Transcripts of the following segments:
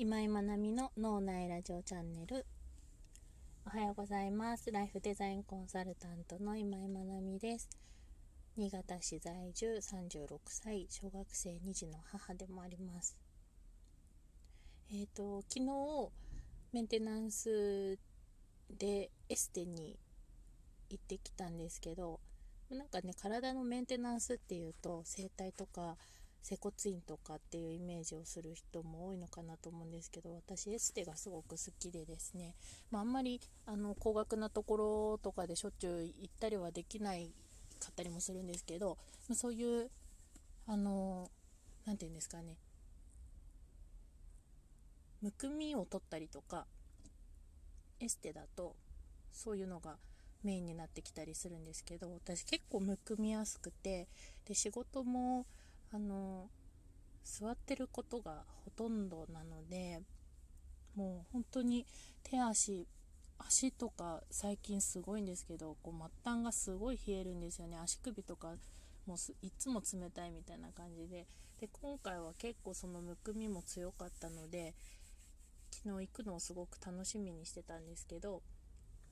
今井まなみの脳内ラジオチャンネル。おはようございます。ライフデザインコンサルタントの今井まなみです。新潟市在住36歳小学生2児の母でもあります。えっ、ー、と昨日メンテナンスでエステに行ってきたんですけどなんかね体のメンテナンスっていうと整体とか接骨院とかっていうイメージをする人も多いのかなと思うんですけど私エステがすごく好きでですね、まあ、あんまりあの高額なところとかでしょっちゅう行ったりはできないかったりもするんですけど、ま、そういうあの何て言うんですかね。むくみを取ったりとかエステだとそういうのがメインになってきたりするんですけど私結構むくみやすくてで仕事もあの座ってることがほとんどなのでもう本当に手足足とか最近すごいんですけどこう末端がすごい冷えるんですよね。足首とかもういつも冷たいみたいな感じで。で今回は結構そのむくみも強かったので昨日行くのをすごく楽しみにしてたんですけど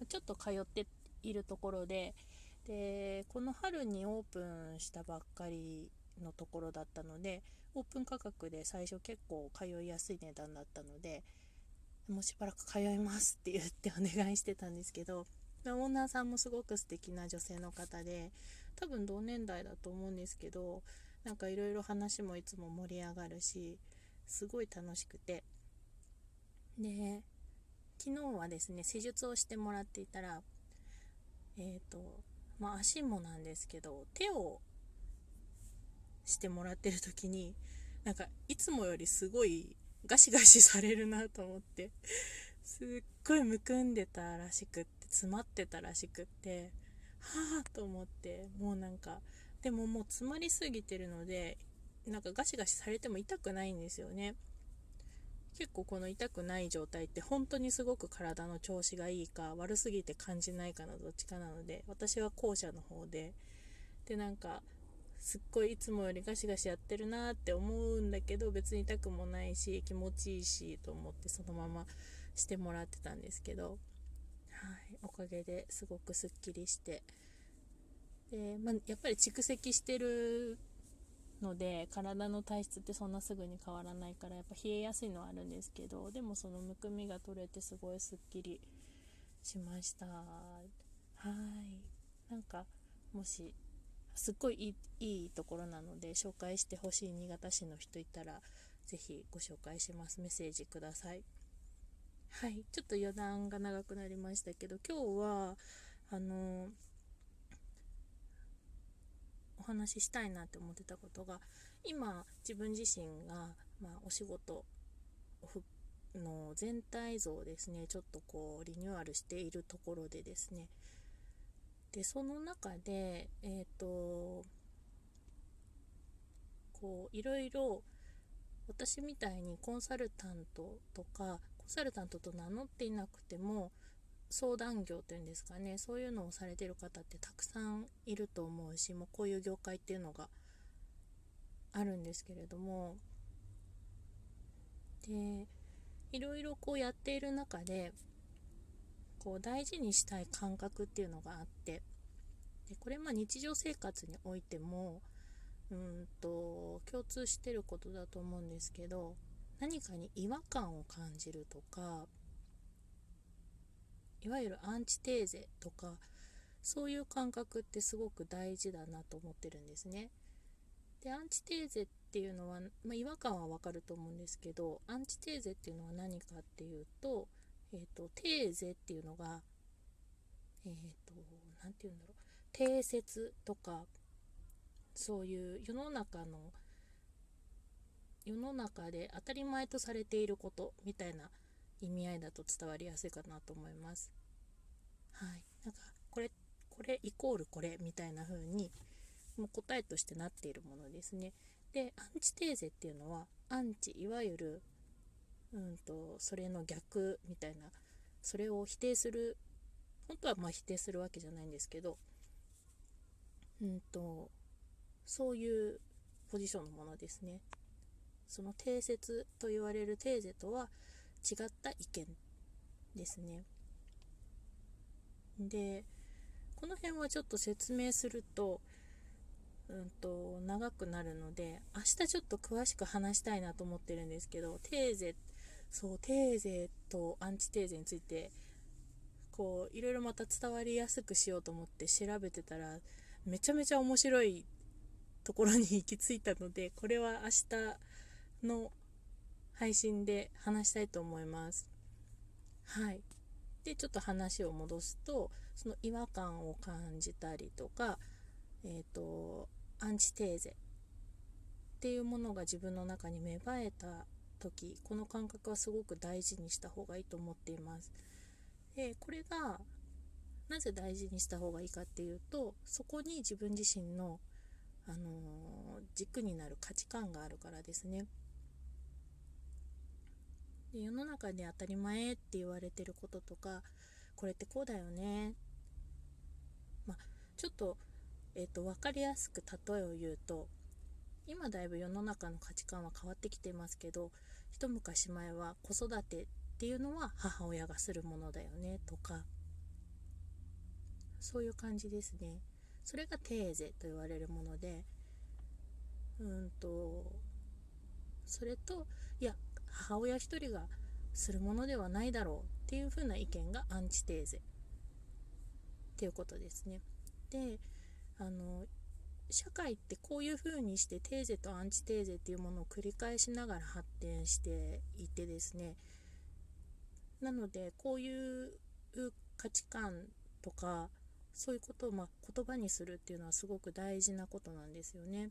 ちょっと通っているところででこの春にオープンしたばっかりのところだったのでオープン価格で最初結構通いやすい値段だったのでもうしばらく通いますって言ってお願いしてたんですけどオーナーさんもすごく素敵な女性の方で多分同年代だと思うんですけどなんかいろいろ話もいつも盛り上がるしすごい楽しくて。で昨日はですね施術をしてもらっていたらえっ、ー、とまあ足もなんですけど手をしてもらってる時になんかいつもよりすごいガシガシされるなと思ってすっごいむくんでたらしくって詰まってたらしくってはあと思ってもうなんかでももう詰まりすぎてるのでなんかガシガシされても痛くないんですよね。結構この痛くない状態って本当にすごく体の調子がいいか悪すぎて感じないかのどっちかなので私は後者の方ででなんかすっごいいつもよりガシガシやってるなって思うんだけど別に痛くもないし気持ちいいしと思ってそのまましてもらってたんですけど、はい、おかげですごくすっきりして。で、まあ、やっぱり蓄積してるので体の体質ってそんなすぐに変わらないからやっぱ冷えやすいのはあるんですけどでもそのむくみが取れてすごいすっきりしました。はい。なんかもしすっごいいいところなので紹介してほしい新潟市の人いたらぜひご紹介します。メッセージください。はい。ちょっと余談が長くなりましたけど今日はあのお話ししたいなって思ってたことが今自分自身が、まあ、お仕事の全体像をですねちょっとこうリニューアルしているところでですねでその中でえっ、ー、とこういろいろ私みたいにコンサルタントとかコンサルタントと名乗っていなくても相談業というんですかねそういうのをされてる方ってたくさんいると思うしもうこういう業界っていうのがあるんですけれども。でいろいろこうやっている中でこう大事にしたい感覚っていうのがあってでこれまあ日常生活においてもうんと共通してることだと思うんですけど何かに違和感を感じるとかいわゆるアンチテーゼとかそういう感覚ってすごく大事だなと思ってるんですね。でアンチテーゼっていうのは、まあ、違和感はわかると思うんですけどアンチテーゼっていうのは何かっていうとえっ、ー、と、テーゼっていうのが、えっ、ー、と、何て言うんだろう、定説とか、そういう世の中の、世の中で当たり前とされていることみたいな意味合いだと伝わりやすいかなと思います。はい。なんか、これ、これイコールこれみたいな風に、もう答えとしてなっているものですね。で、アンチテーゼっていうのは、アンチ、いわゆるうんとそれの逆みたいなそれを否定する本当はまあ否定するわけじゃないんですけどうんとそういうポジションのものですねその定説と言われるテーゼとは違った意見ですね。でこの辺はちょっと説明すると,、うんと、長くなるので明日ちょっと詳しく話したいなと思ってるんですけどテーゼそうテーゼとアンチテーゼについてこういろいろまた伝わりやすくしようと思って調べてたらめちゃめちゃ面白いところに行き着いたのでこれは明日の配信で話したいと思います。はい。でちょっと話を戻すとその違和感を感じたりとかえっ、ー、とアンチテーゼ。っていうものが自分の中に芽生えた時この感覚はすごく大事にした方がいいと思っています。でこれがなぜ大事にした方がいいかっていうとそこに自分自身の、あのー、軸になる価値観があるからですね。で世の中で当たり前って言われてることとかこれってこうだよね。まあちょっと,、えーと、分かりやすく例えを言うと今だいぶ世の中の価値観は変わってきてますけど一昔前は子育てっていうのは母親がするものだよねとか。そういう感じですね。それがテーゼと言われるものでうんとそれといや母親一人がするものではないだろうっていう風な意見がアンチテーゼっていうことですね。であの社会ってこういう風にしてテーゼとアンチテーゼっていうものを繰り返しながら発展していてですねなのでこういう価値観とかそういうことをま言葉にするっていうのはすごく大事なことなんですよね。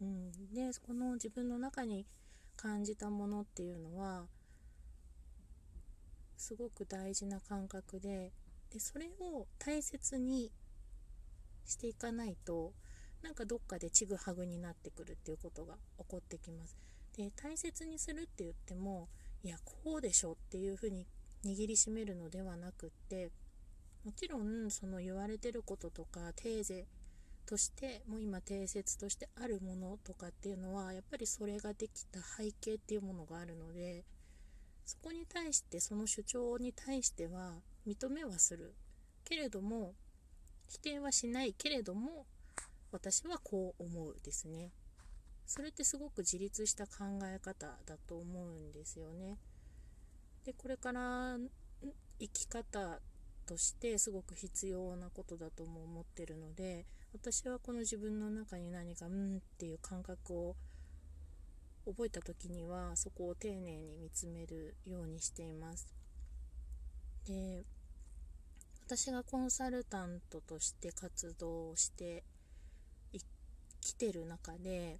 うん、でこの自分の中に感じたものっていうのはすごく大事な感覚ででそれを大切にしていかないとなんかどっかでちぐはぐになってくるっていうことが起こってきます。で大切にするって言ってもいやこうでしょっていうふうに握りしめるのではなくってもちろんその言われてることとかテーゼとしてもう今定説としてあるものとかっていうのはやっぱりそれができた背景っていうものがあるのでそこに対してその主張に対しては認めはするけれども否定はしないけれども私はこう思うですね。それってすごく自立した考え方だと思うんですよね。でこれから生き方としてすごく必要なことだとも思ってるので私はこの自分の中に何かうんっていう感覚を覚えた時にはそこを丁寧に見つめるようにしています。で私がコンサルタントとして活動してきてる中で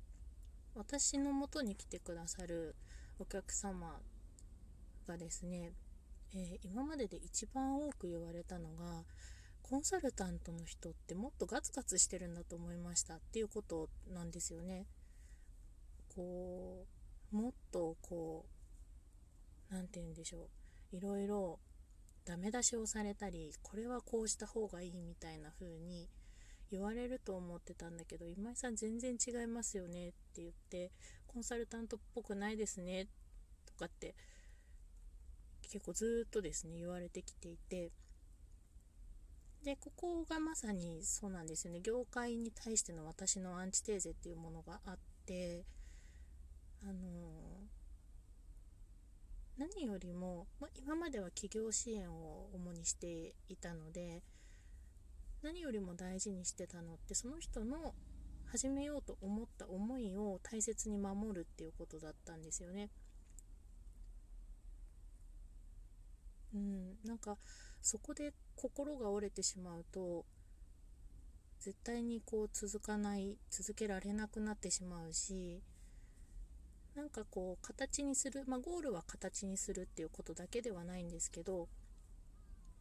私のもとに来てくださるお客様がですね、えー、今までで一番多く言われたのがコンサルタントの人ってもっとガツガツしてるんだと思いましたっていうことなんですよね。こうもっとこう何て言うんでしょういろいろダメ出しをされたりこれはこうした方がいいみたいな風に言われると思ってたんだけど今井さん全然違いますよねって言ってコンサルタントっぽくないですねとかって結構ずっとですね言われてきていて。でここがまさにそうなんですよね。業界に対しての私のアンチテーゼっていうものがあってあの、何よりも、ま今までは企業支援を主にしていたので何よりも大事にしてたのってその人の始めようと思った思いを大切に守るっていうことだったんですよね。うん、なんかそこで心が折れてしまうと絶対にこう続かない続けられなくなってしまうしなんかこう形にする、まあ、ゴールは形にするっていうことだけではないんですけど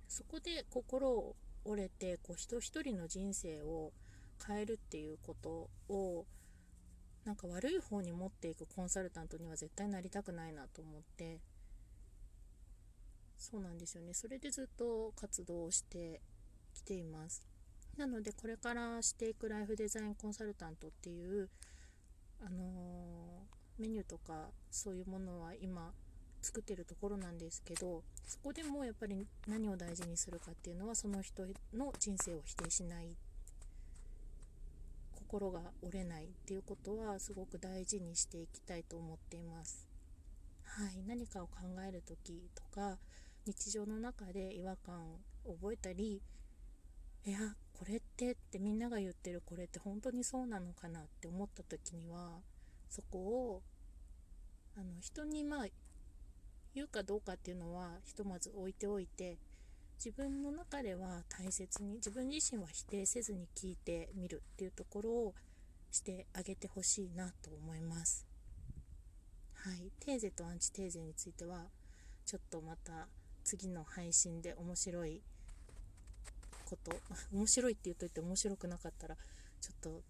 そこで心を折れてこう人一人の人生を変えるっていうことをなんか悪い方に持っていくコンサルタントには絶対なりたくないなと思ってそうなんですよね。それでずっと活動してきています。なのでこれからしていくライフデザインコンサルタントっていうあのー、メニューとかそういうものは今作ってるところなんですけどそこでもやっぱり何を大事にするかっていうのはその人の人生を否定しない心が折れないっていうことはすごく大事にしていきたいと思っています。はい、何かを考える時とか日常の中で違和感を覚えたりいやこれってってみんなが言ってるこれって本当にそうなのかなって思った時にはそこをあの人にまあ言うかどうかっていうのはひとまず置いておいて自分の中では大切に自分自身は否定せずに聞いてみるっていうところをしてあげてほしいなと思います。はい、テーゼとアンチテーゼについてはちょっとまた次の配信で面白いこと 面白いって言っといて面白くなかったらちょっと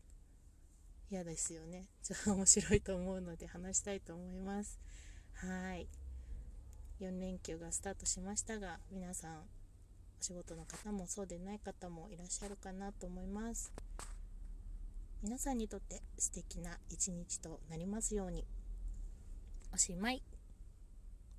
嫌ですよね。ちょっと面白いと思うので話したいと思います。はい。4連休がスタートしましたが皆さんお仕事の方もそうでない方もいらっしゃるかなと思います。皆さんにとって素敵な一日となりますように。おしまい。